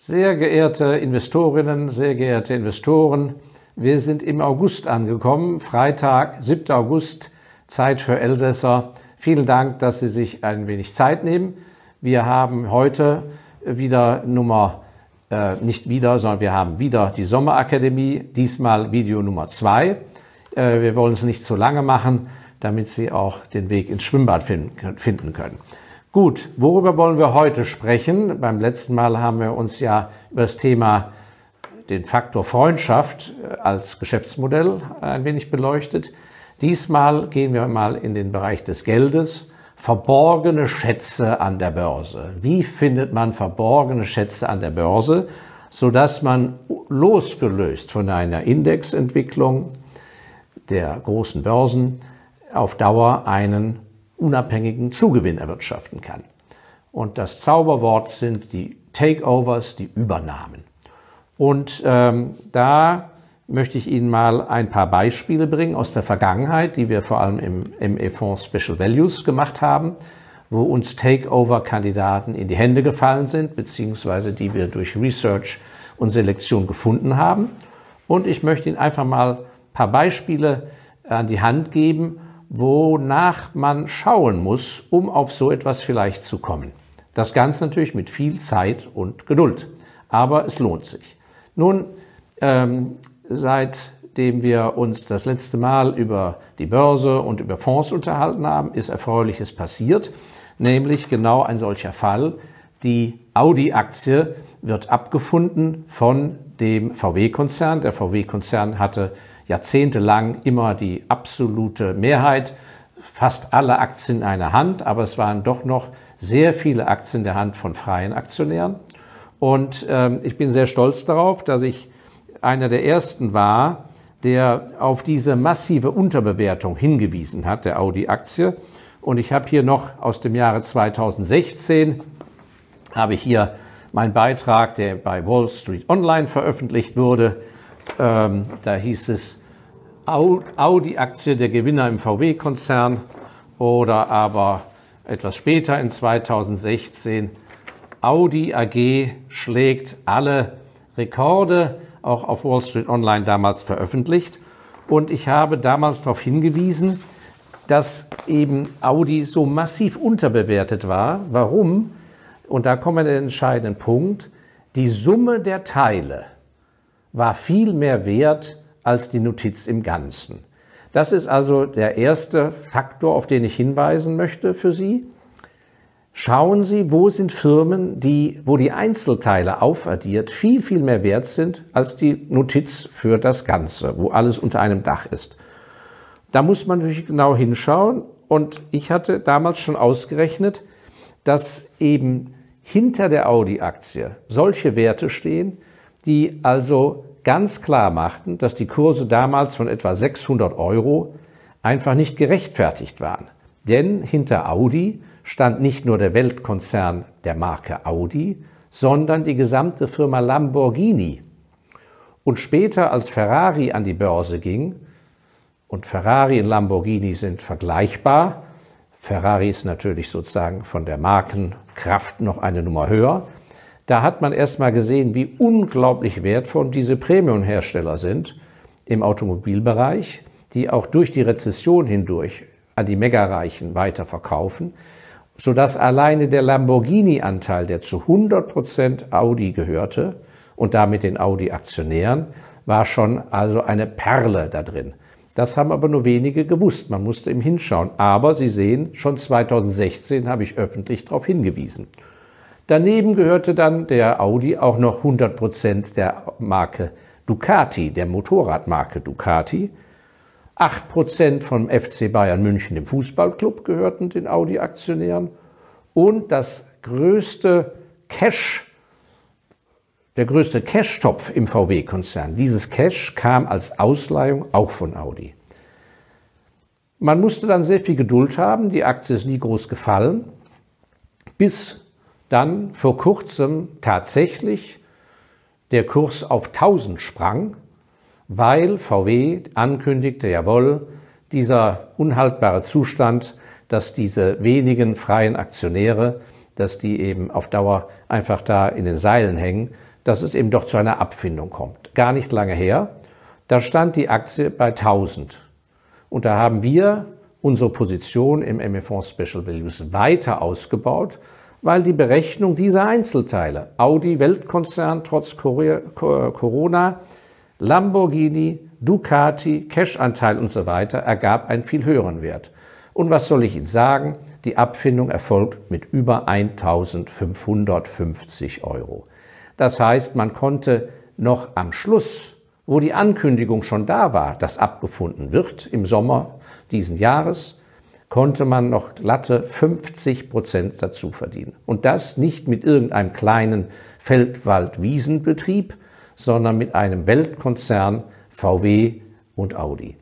Sehr geehrte Investorinnen, sehr geehrte Investoren, wir sind im August angekommen, Freitag, 7. August, Zeit für Elsässer. Vielen Dank, dass Sie sich ein wenig Zeit nehmen. Wir haben heute wieder Nummer, äh, nicht wieder, sondern wir haben wieder die Sommerakademie, diesmal Video Nummer zwei. Äh, wir wollen es nicht zu lange machen, damit Sie auch den Weg ins Schwimmbad finden können. Gut, worüber wollen wir heute sprechen? Beim letzten Mal haben wir uns ja über das Thema den Faktor Freundschaft äh, als Geschäftsmodell ein wenig beleuchtet. Diesmal gehen wir mal in den Bereich des Geldes. Verborgene Schätze an der Börse. Wie findet man verborgene Schätze an der Börse, sodass man losgelöst von einer Indexentwicklung der großen Börsen auf Dauer einen unabhängigen Zugewinn erwirtschaften kann. Und das Zauberwort sind die Takeovers, die Übernahmen. Und ähm, da möchte ich Ihnen mal ein paar Beispiele bringen aus der Vergangenheit, die wir vor allem im ME-Fonds Special Values gemacht haben, wo uns Takeover-Kandidaten in die Hände gefallen sind, beziehungsweise die wir durch Research und Selektion gefunden haben. Und ich möchte Ihnen einfach mal ein paar Beispiele an die Hand geben, wonach man schauen muss, um auf so etwas vielleicht zu kommen. Das Ganze natürlich mit viel Zeit und Geduld. Aber es lohnt sich. Nun, ähm, seitdem wir uns das letzte Mal über die Börse und über Fonds unterhalten haben, ist Erfreuliches passiert. Nämlich genau ein solcher Fall. Die Audi-Aktie wird abgefunden von dem VW-Konzern. Der VW-Konzern hatte jahrzehntelang immer die absolute Mehrheit, fast alle Aktien in einer Hand, aber es waren doch noch sehr viele Aktien in der Hand von freien Aktionären. Und ähm, ich bin sehr stolz darauf, dass ich einer der ersten war, der auf diese massive Unterbewertung hingewiesen hat, der Audi-Aktie. Und ich habe hier noch aus dem Jahre 2016, habe ich hier meinen Beitrag, der bei Wall Street Online veröffentlicht wurde. Ähm, da hieß es, Audi-Aktie der Gewinner im VW-Konzern oder aber etwas später in 2016 Audi AG schlägt alle Rekorde, auch auf Wall Street Online damals veröffentlicht. Und ich habe damals darauf hingewiesen, dass eben Audi so massiv unterbewertet war. Warum? Und da kommen wir an den entscheidenden Punkt. Die Summe der Teile war viel mehr wert als die Notiz im Ganzen. Das ist also der erste Faktor, auf den ich hinweisen möchte für Sie. Schauen Sie, wo sind Firmen, die, wo die Einzelteile aufaddiert viel, viel mehr wert sind als die Notiz für das Ganze, wo alles unter einem Dach ist. Da muss man natürlich genau hinschauen. Und ich hatte damals schon ausgerechnet, dass eben hinter der Audi-Aktie solche Werte stehen, die also ganz klar machten, dass die Kurse damals von etwa 600 Euro einfach nicht gerechtfertigt waren. Denn hinter Audi stand nicht nur der Weltkonzern der Marke Audi, sondern die gesamte Firma Lamborghini. Und später, als Ferrari an die Börse ging, und Ferrari und Lamborghini sind vergleichbar, Ferrari ist natürlich sozusagen von der Markenkraft noch eine Nummer höher, da hat man erstmal gesehen, wie unglaublich wertvoll diese Premium-Hersteller sind im Automobilbereich, die auch durch die Rezession hindurch an die Megareichen weiterverkaufen, sodass alleine der Lamborghini-Anteil, der zu 100% Audi gehörte und damit den Audi-Aktionären, war schon also eine Perle da drin. Das haben aber nur wenige gewusst. Man musste ihm hinschauen. Aber Sie sehen, schon 2016 habe ich öffentlich darauf hingewiesen. Daneben gehörte dann der Audi auch noch 100% der Marke Ducati, der Motorradmarke Ducati. 8% vom FC Bayern München, dem Fußballclub, gehörten den Audi-Aktionären. Und das größte Cash, der größte Cash-Topf im VW-Konzern. Dieses Cash kam als Ausleihung auch von Audi. Man musste dann sehr viel Geduld haben. Die Aktie ist nie groß gefallen, bis dann vor kurzem tatsächlich der Kurs auf 1000 sprang, weil VW ankündigte, jawohl, dieser unhaltbare Zustand, dass diese wenigen freien Aktionäre, dass die eben auf Dauer einfach da in den Seilen hängen, dass es eben doch zu einer Abfindung kommt. Gar nicht lange her, da stand die Aktie bei 1000. Und da haben wir unsere Position im MF Special Values weiter ausgebaut, weil die Berechnung dieser Einzelteile, Audi Weltkonzern trotz Corona, Lamborghini, Ducati, Cash-Anteil und so weiter, ergab einen viel höheren Wert. Und was soll ich Ihnen sagen? Die Abfindung erfolgt mit über 1550 Euro. Das heißt, man konnte noch am Schluss, wo die Ankündigung schon da war, dass abgefunden wird im Sommer diesen Jahres, konnte man noch glatte 50 Prozent dazu verdienen. Und das nicht mit irgendeinem kleinen Feldwald-Wiesenbetrieb, sondern mit einem Weltkonzern VW und Audi.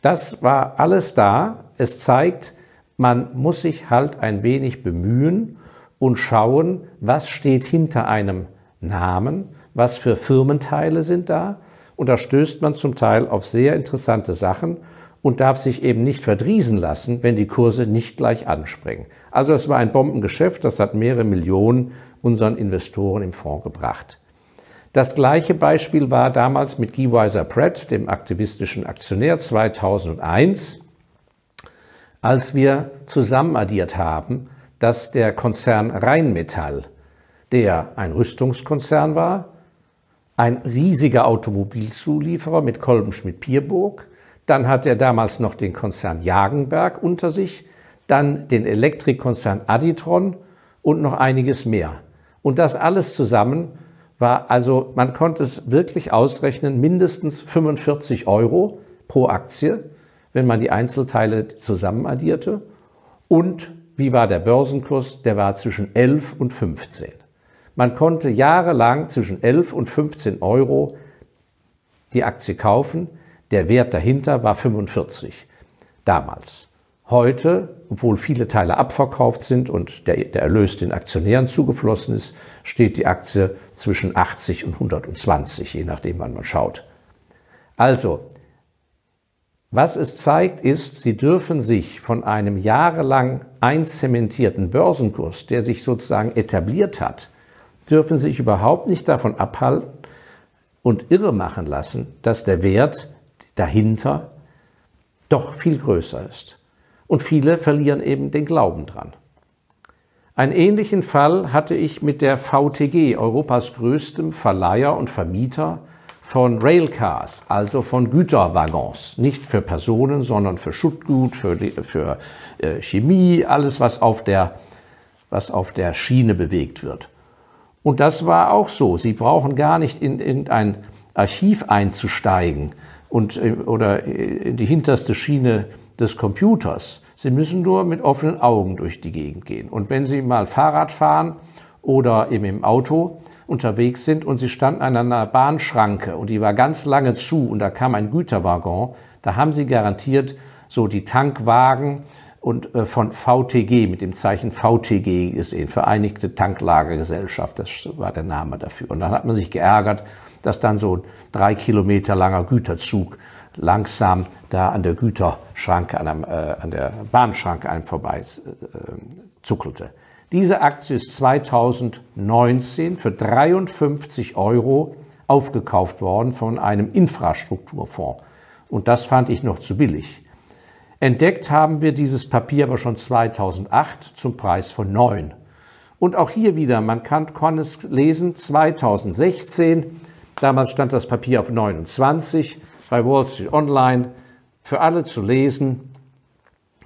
Das war alles da. Es zeigt, man muss sich halt ein wenig bemühen und schauen, was steht hinter einem Namen, was für Firmenteile sind da. Und da stößt man zum Teil auf sehr interessante Sachen und darf sich eben nicht verdriesen lassen, wenn die Kurse nicht gleich anspringen. Also es war ein Bombengeschäft, das hat mehrere Millionen unseren Investoren im Fonds gebracht. Das gleiche Beispiel war damals mit Guy Weiser Pratt, dem aktivistischen Aktionär 2001, als wir zusammenaddiert haben, dass der Konzern Rheinmetall, der ein Rüstungskonzern war, ein riesiger Automobilzulieferer mit Kolbenschmidt-Pierburg, dann hat er damals noch den Konzern Jagenberg unter sich, dann den Elektrikkonzern Aditron und noch einiges mehr. Und das alles zusammen war also, man konnte es wirklich ausrechnen, mindestens 45 Euro pro Aktie, wenn man die Einzelteile zusammenaddierte. Und wie war der Börsenkurs? Der war zwischen 11 und 15. Man konnte jahrelang zwischen 11 und 15 Euro die Aktie kaufen. Der Wert dahinter war 45 damals. Heute, obwohl viele Teile abverkauft sind und der, der, Erlös den Aktionären zugeflossen ist, steht die Aktie zwischen 80 und 120, je nachdem, wann man schaut. Also, was es zeigt, ist, Sie dürfen sich von einem jahrelang einzementierten Börsenkurs, der sich sozusagen etabliert hat, dürfen sich überhaupt nicht davon abhalten und irre machen lassen, dass der Wert dahinter doch viel größer ist und viele verlieren eben den Glauben dran. Einen ähnlichen Fall hatte ich mit der VTG, Europas größtem Verleiher und Vermieter von Railcars, also von Güterwaggons. Nicht für Personen, sondern für Schuttgut, für, für äh, Chemie, alles, was auf, der, was auf der Schiene bewegt wird. Und das war auch so. Sie brauchen gar nicht in, in ein Archiv einzusteigen und, äh, oder in die hinterste Schiene des Computers. Sie müssen nur mit offenen Augen durch die Gegend gehen. Und wenn Sie mal Fahrrad fahren oder eben im Auto unterwegs sind und Sie standen an einer Bahnschranke und die war ganz lange zu und da kam ein Güterwaggon, da haben Sie garantiert so die Tankwagen und äh, von VTG mit dem Zeichen VTG gesehen, Vereinigte Tanklagergesellschaft, das war der Name dafür. Und dann hat man sich geärgert, dass dann so ein drei Kilometer langer Güterzug langsam da an der Güterschranke, an, einem, äh, an der Bahnschranke einem vorbei äh, zuckelte. Diese Aktie ist 2019 für 53 Euro aufgekauft worden von einem Infrastrukturfonds. Und das fand ich noch zu billig. Entdeckt haben wir dieses Papier aber schon 2008 zum Preis von 9. Und auch hier wieder, man kann, kann es lesen, 2016, damals stand das Papier auf 29, bei Wall Street Online für alle zu lesen.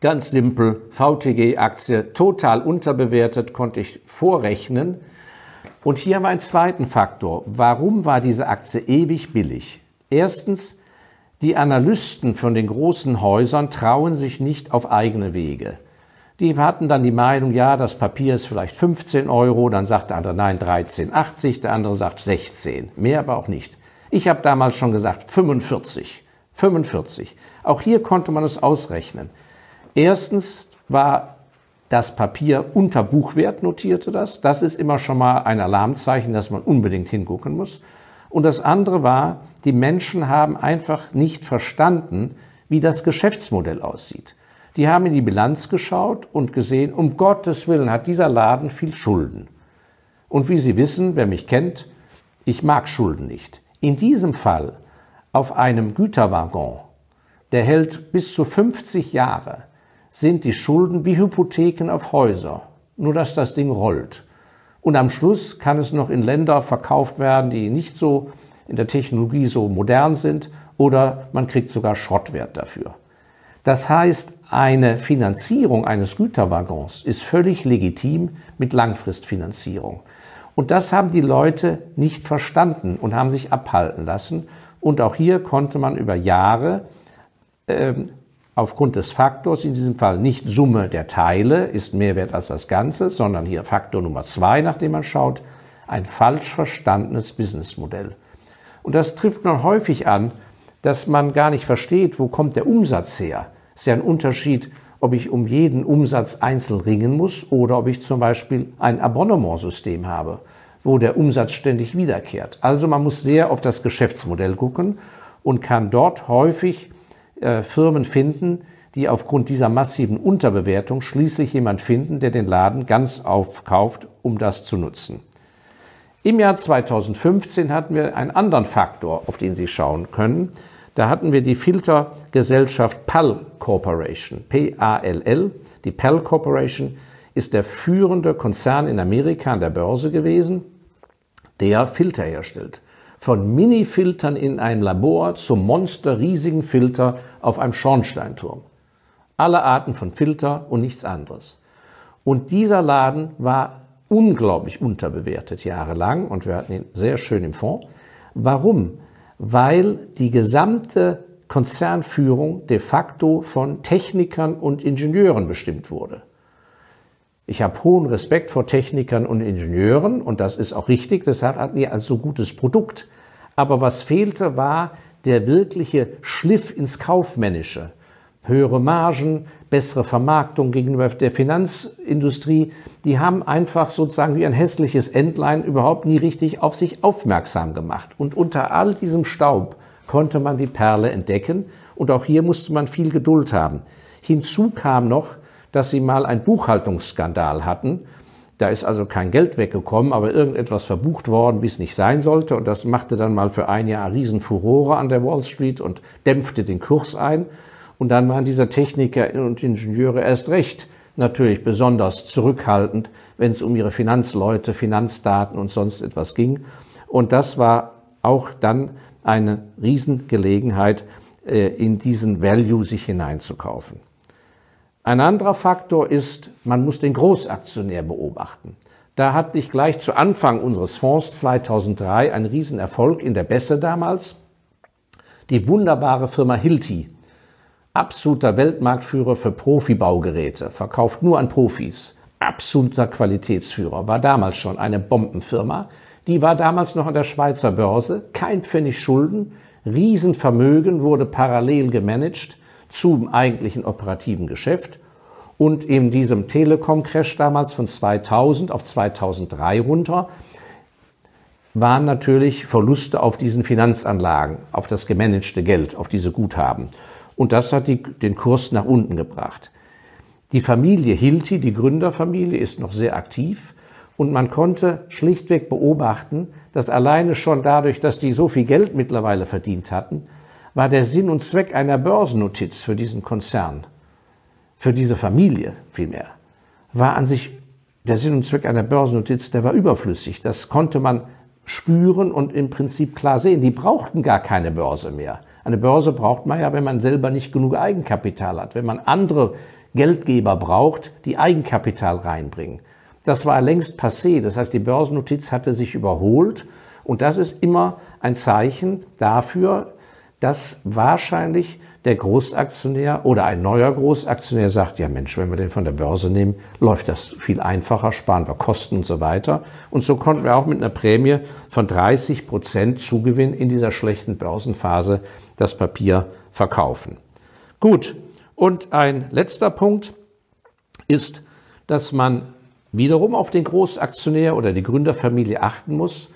Ganz simpel, VTG-Aktie total unterbewertet, konnte ich vorrechnen. Und hier haben wir einen zweiten Faktor. Warum war diese Aktie ewig billig? Erstens, die Analysten von den großen Häusern trauen sich nicht auf eigene Wege. Die hatten dann die Meinung, ja, das Papier ist vielleicht 15 Euro, dann sagt der andere, nein, 13,80, der andere sagt 16, mehr aber auch nicht. Ich habe damals schon gesagt 45. 45. Auch hier konnte man es ausrechnen. Erstens war das Papier unter Buchwert, notierte das. Das ist immer schon mal ein Alarmzeichen, dass man unbedingt hingucken muss. Und das andere war, die Menschen haben einfach nicht verstanden, wie das Geschäftsmodell aussieht. Die haben in die Bilanz geschaut und gesehen, um Gottes Willen hat dieser Laden viel Schulden. Und wie Sie wissen, wer mich kennt, Ich mag Schulden nicht. In diesem Fall auf einem Güterwaggon, der hält bis zu 50 Jahre, sind die Schulden wie Hypotheken auf Häuser, nur dass das Ding rollt. Und am Schluss kann es noch in Länder verkauft werden, die nicht so in der Technologie so modern sind, oder man kriegt sogar Schrottwert dafür. Das heißt, eine Finanzierung eines Güterwaggons ist völlig legitim mit Langfristfinanzierung. Und das haben die Leute nicht verstanden und haben sich abhalten lassen. Und auch hier konnte man über Jahre äh, aufgrund des Faktors, in diesem Fall nicht Summe der Teile ist mehr wert als das Ganze, sondern hier Faktor Nummer zwei, nachdem man schaut, ein falsch verstandenes Businessmodell. Und das trifft man häufig an, dass man gar nicht versteht, wo kommt der Umsatz her. Es ist ja ein Unterschied, ob ich um jeden Umsatz einzeln ringen muss oder ob ich zum Beispiel ein Abonnementsystem habe, wo der Umsatz ständig wiederkehrt. Also man muss sehr auf das Geschäftsmodell gucken und kann dort häufig äh, Firmen finden, die aufgrund dieser massiven Unterbewertung schließlich jemand finden, der den Laden ganz aufkauft, um das zu nutzen. Im Jahr 2015 hatten wir einen anderen Faktor, auf den Sie schauen können. Da hatten wir die Filtergesellschaft PAL Corporation, P-A-L-L. Die PAL Corporation ist der führende Konzern in Amerika an der Börse gewesen, der Filter herstellt. Von Mini-Filtern in einem Labor zum monsterriesigen Filter auf einem Schornsteinturm. Alle Arten von Filter und nichts anderes. Und dieser Laden war unglaublich unterbewertet jahrelang und wir hatten ihn sehr schön im Fonds. Warum? Weil die gesamte Konzernführung de facto von Technikern und Ingenieuren bestimmt wurde. Ich habe hohen Respekt vor Technikern und Ingenieuren und das ist auch richtig, deshalb hatten die also gutes Produkt. Aber was fehlte, war der wirkliche Schliff ins Kaufmännische höhere Margen, bessere Vermarktung gegenüber der Finanzindustrie, die haben einfach sozusagen wie ein hässliches Entlein überhaupt nie richtig auf sich aufmerksam gemacht. Und unter all diesem Staub konnte man die Perle entdecken und auch hier musste man viel Geduld haben. Hinzu kam noch, dass sie mal einen Buchhaltungsskandal hatten. Da ist also kein Geld weggekommen, aber irgendetwas verbucht worden, wie es nicht sein sollte. Und das machte dann mal für ein Jahr Riesenfurore an der Wall Street und dämpfte den Kurs ein. Und dann waren diese Techniker und Ingenieure erst recht natürlich besonders zurückhaltend, wenn es um ihre Finanzleute, Finanzdaten und sonst etwas ging. Und das war auch dann eine Riesengelegenheit, äh, in diesen Value sich hineinzukaufen. Ein anderer Faktor ist, man muss den Großaktionär beobachten. Da hatte ich gleich zu Anfang unseres Fonds 2003 einen Riesenerfolg in der Besse damals. Die wunderbare Firma Hilti absoluter Weltmarktführer für Profibaugeräte, verkauft nur an Profis, absoluter Qualitätsführer, war damals schon eine Bombenfirma. Die war damals noch an der Schweizer Börse, kein Pfennig Schulden, Riesenvermögen wurde parallel gemanagt zum eigentlichen operativen Geschäft. Und in diesem Telekom-Crash damals von 2000 auf 2003 runter waren natürlich Verluste auf diesen Finanzanlagen, auf das gemanagte Geld, auf diese Guthaben. Und das hat die, den Kurs nach unten gebracht. Die Familie Hilti, die Gründerfamilie, ist noch sehr aktiv und man konnte schlichtweg beobachten, dass alleine schon dadurch, dass die so viel Geld mittlerweile verdient hatten, war der Sinn und Zweck einer Börsennotiz für diesen Konzern, für diese Familie vielmehr, war an sich der Sinn und Zweck einer Börsennotiz, der war überflüssig. Das konnte man spüren und im Prinzip klar sehen. Die brauchten gar keine Börse mehr. Eine Börse braucht man ja, wenn man selber nicht genug Eigenkapital hat, wenn man andere Geldgeber braucht, die Eigenkapital reinbringen. Das war längst passé. Das heißt, die Börsennotiz hatte sich überholt. Und das ist immer ein Zeichen dafür, dass wahrscheinlich der Großaktionär oder ein neuer Großaktionär sagt, ja Mensch, wenn wir den von der Börse nehmen, läuft das viel einfacher, sparen wir Kosten und so weiter. Und so konnten wir auch mit einer Prämie von 30 Prozent Zugewinn in dieser schlechten Börsenphase das Papier verkaufen. Gut, und ein letzter Punkt ist, dass man wiederum auf den Großaktionär oder die Gründerfamilie achten muss.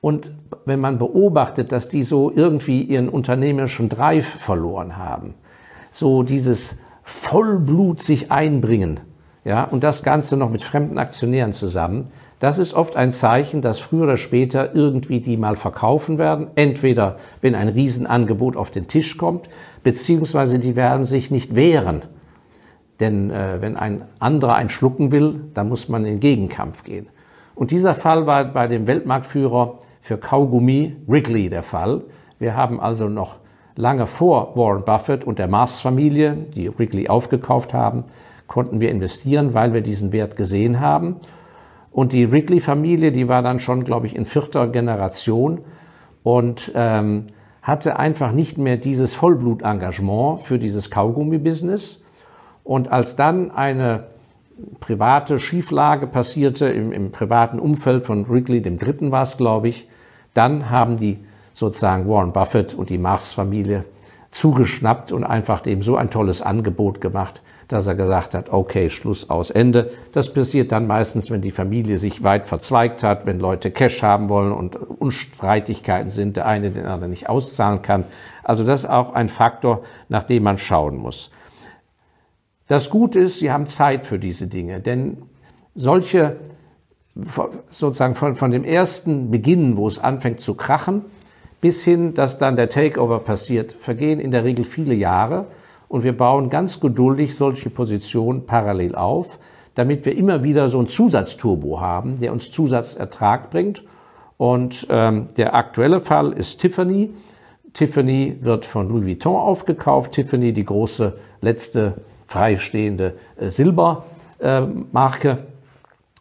Und wenn man beobachtet, dass die so irgendwie ihren unternehmerischen Drive verloren haben, so dieses Vollblut sich einbringen ja, und das Ganze noch mit fremden Aktionären zusammen, das ist oft ein Zeichen, dass früher oder später irgendwie die mal verkaufen werden. Entweder wenn ein Riesenangebot auf den Tisch kommt, beziehungsweise die werden sich nicht wehren. Denn äh, wenn ein anderer einen schlucken will, dann muss man in den Gegenkampf gehen. Und dieser Fall war bei dem Weltmarktführer für Kaugummi Wrigley der Fall. Wir haben also noch lange vor Warren Buffett und der Mars-Familie, die Wrigley aufgekauft haben, konnten wir investieren, weil wir diesen Wert gesehen haben. Und die Wrigley-Familie, die war dann schon, glaube ich, in vierter Generation und ähm, hatte einfach nicht mehr dieses Vollblutengagement für dieses Kaugummi-Business. Und als dann eine private Schieflage passierte im, im privaten Umfeld von Wrigley, dem dritten war es, glaube ich, dann haben die sozusagen Warren Buffett und die Mars-Familie zugeschnappt und einfach dem so ein tolles Angebot gemacht, dass er gesagt hat, okay, Schluss aus Ende. Das passiert dann meistens, wenn die Familie sich weit verzweigt hat, wenn Leute Cash haben wollen und Unstreitigkeiten sind, der eine den anderen nicht auszahlen kann. Also das ist auch ein Faktor, nach dem man schauen muss. Das Gute ist, Sie haben Zeit für diese Dinge, denn solche sozusagen von, von dem ersten Beginn, wo es anfängt zu krachen, bis hin, dass dann der Takeover passiert, vergehen in der Regel viele Jahre und wir bauen ganz geduldig solche Positionen parallel auf, damit wir immer wieder so ein Zusatzturbo haben, der uns Zusatzertrag bringt. Und ähm, der aktuelle Fall ist Tiffany. Tiffany wird von Louis Vuitton aufgekauft. Tiffany, die große letzte freistehende äh, Silbermarke äh,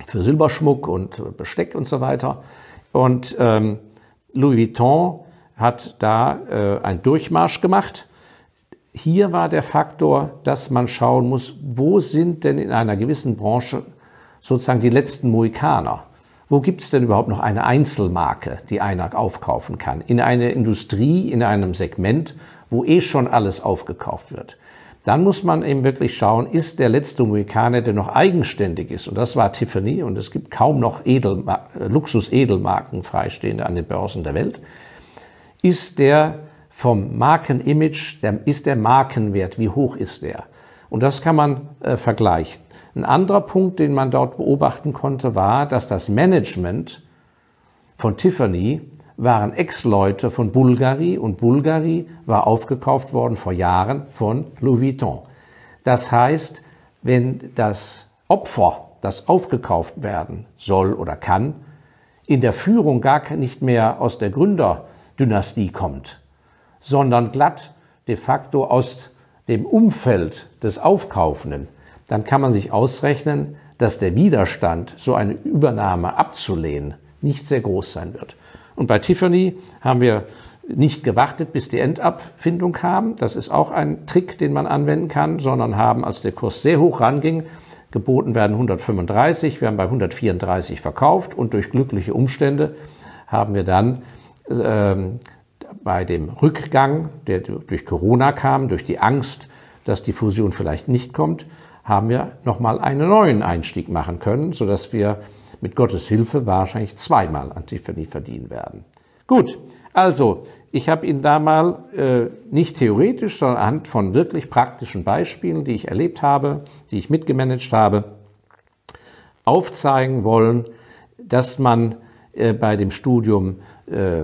für Silberschmuck und Besteck und so weiter. Und ähm, Louis Vuitton hat da äh, einen Durchmarsch gemacht hier war der Faktor, dass man schauen muss, wo sind denn in einer gewissen Branche sozusagen die letzten Mohikaner? Wo gibt es denn überhaupt noch eine Einzelmarke, die einer aufkaufen kann? In einer Industrie, in einem Segment, wo eh schon alles aufgekauft wird. Dann muss man eben wirklich schauen, ist der letzte Mohikaner, der noch eigenständig ist, und das war Tiffany, und es gibt kaum noch Luxus-Edelmarken freistehende an den Börsen der Welt, ist der vom Markenimage, der, ist der Markenwert, wie hoch ist der? Und das kann man äh, vergleichen. Ein anderer Punkt, den man dort beobachten konnte, war, dass das Management von Tiffany waren Ex-Leute von Bulgari und Bulgari war aufgekauft worden vor Jahren von Louis Vuitton. Das heißt, wenn das Opfer, das aufgekauft werden soll oder kann, in der Führung gar nicht mehr aus der Gründerdynastie kommt, sondern glatt de facto aus dem Umfeld des Aufkaufenden, dann kann man sich ausrechnen, dass der Widerstand, so eine Übernahme abzulehnen, nicht sehr groß sein wird. Und bei Tiffany haben wir nicht gewartet, bis die Endabfindung kam. Das ist auch ein Trick, den man anwenden kann, sondern haben, als der Kurs sehr hoch ranging, geboten werden 135, wir haben bei 134 verkauft und durch glückliche Umstände haben wir dann ähm, bei dem Rückgang, der durch Corona kam, durch die Angst, dass die Fusion vielleicht nicht kommt, haben wir nochmal einen neuen Einstieg machen können, sodass wir mit Gottes Hilfe wahrscheinlich zweimal an Tiffany verdienen werden. Gut, also ich habe Ihnen da mal äh, nicht theoretisch, sondern anhand von wirklich praktischen Beispielen, die ich erlebt habe, die ich mitgemanagt habe, aufzeigen wollen, dass man äh, bei dem Studium äh,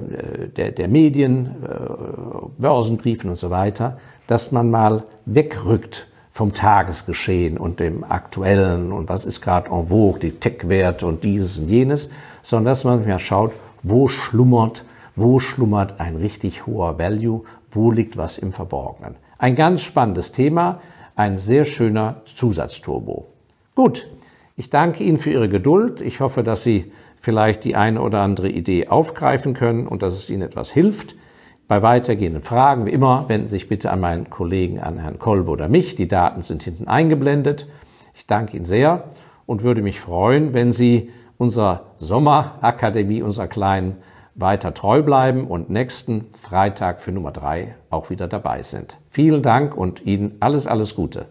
der, der Medien, äh, Börsenbriefen und so weiter, dass man mal wegrückt vom Tagesgeschehen und dem Aktuellen und was ist gerade en vogue, die Tech-Werte und dieses und jenes, sondern dass man mal schaut, wo schlummert, wo schlummert ein richtig hoher Value, wo liegt was im Verborgenen. Ein ganz spannendes Thema, ein sehr schöner Zusatzturbo. Gut, ich danke Ihnen für Ihre Geduld. Ich hoffe, dass Sie vielleicht die eine oder andere Idee aufgreifen können und dass es Ihnen etwas hilft. Bei weitergehenden Fragen, wie immer, wenden Sie sich bitte an meinen Kollegen, an Herrn Kolbe oder mich. Die Daten sind hinten eingeblendet. Ich danke Ihnen sehr und würde mich freuen, wenn Sie unserer Sommerakademie, unserer kleinen, weiter treu bleiben und nächsten Freitag für Nummer drei auch wieder dabei sind. Vielen Dank und Ihnen alles, alles Gute.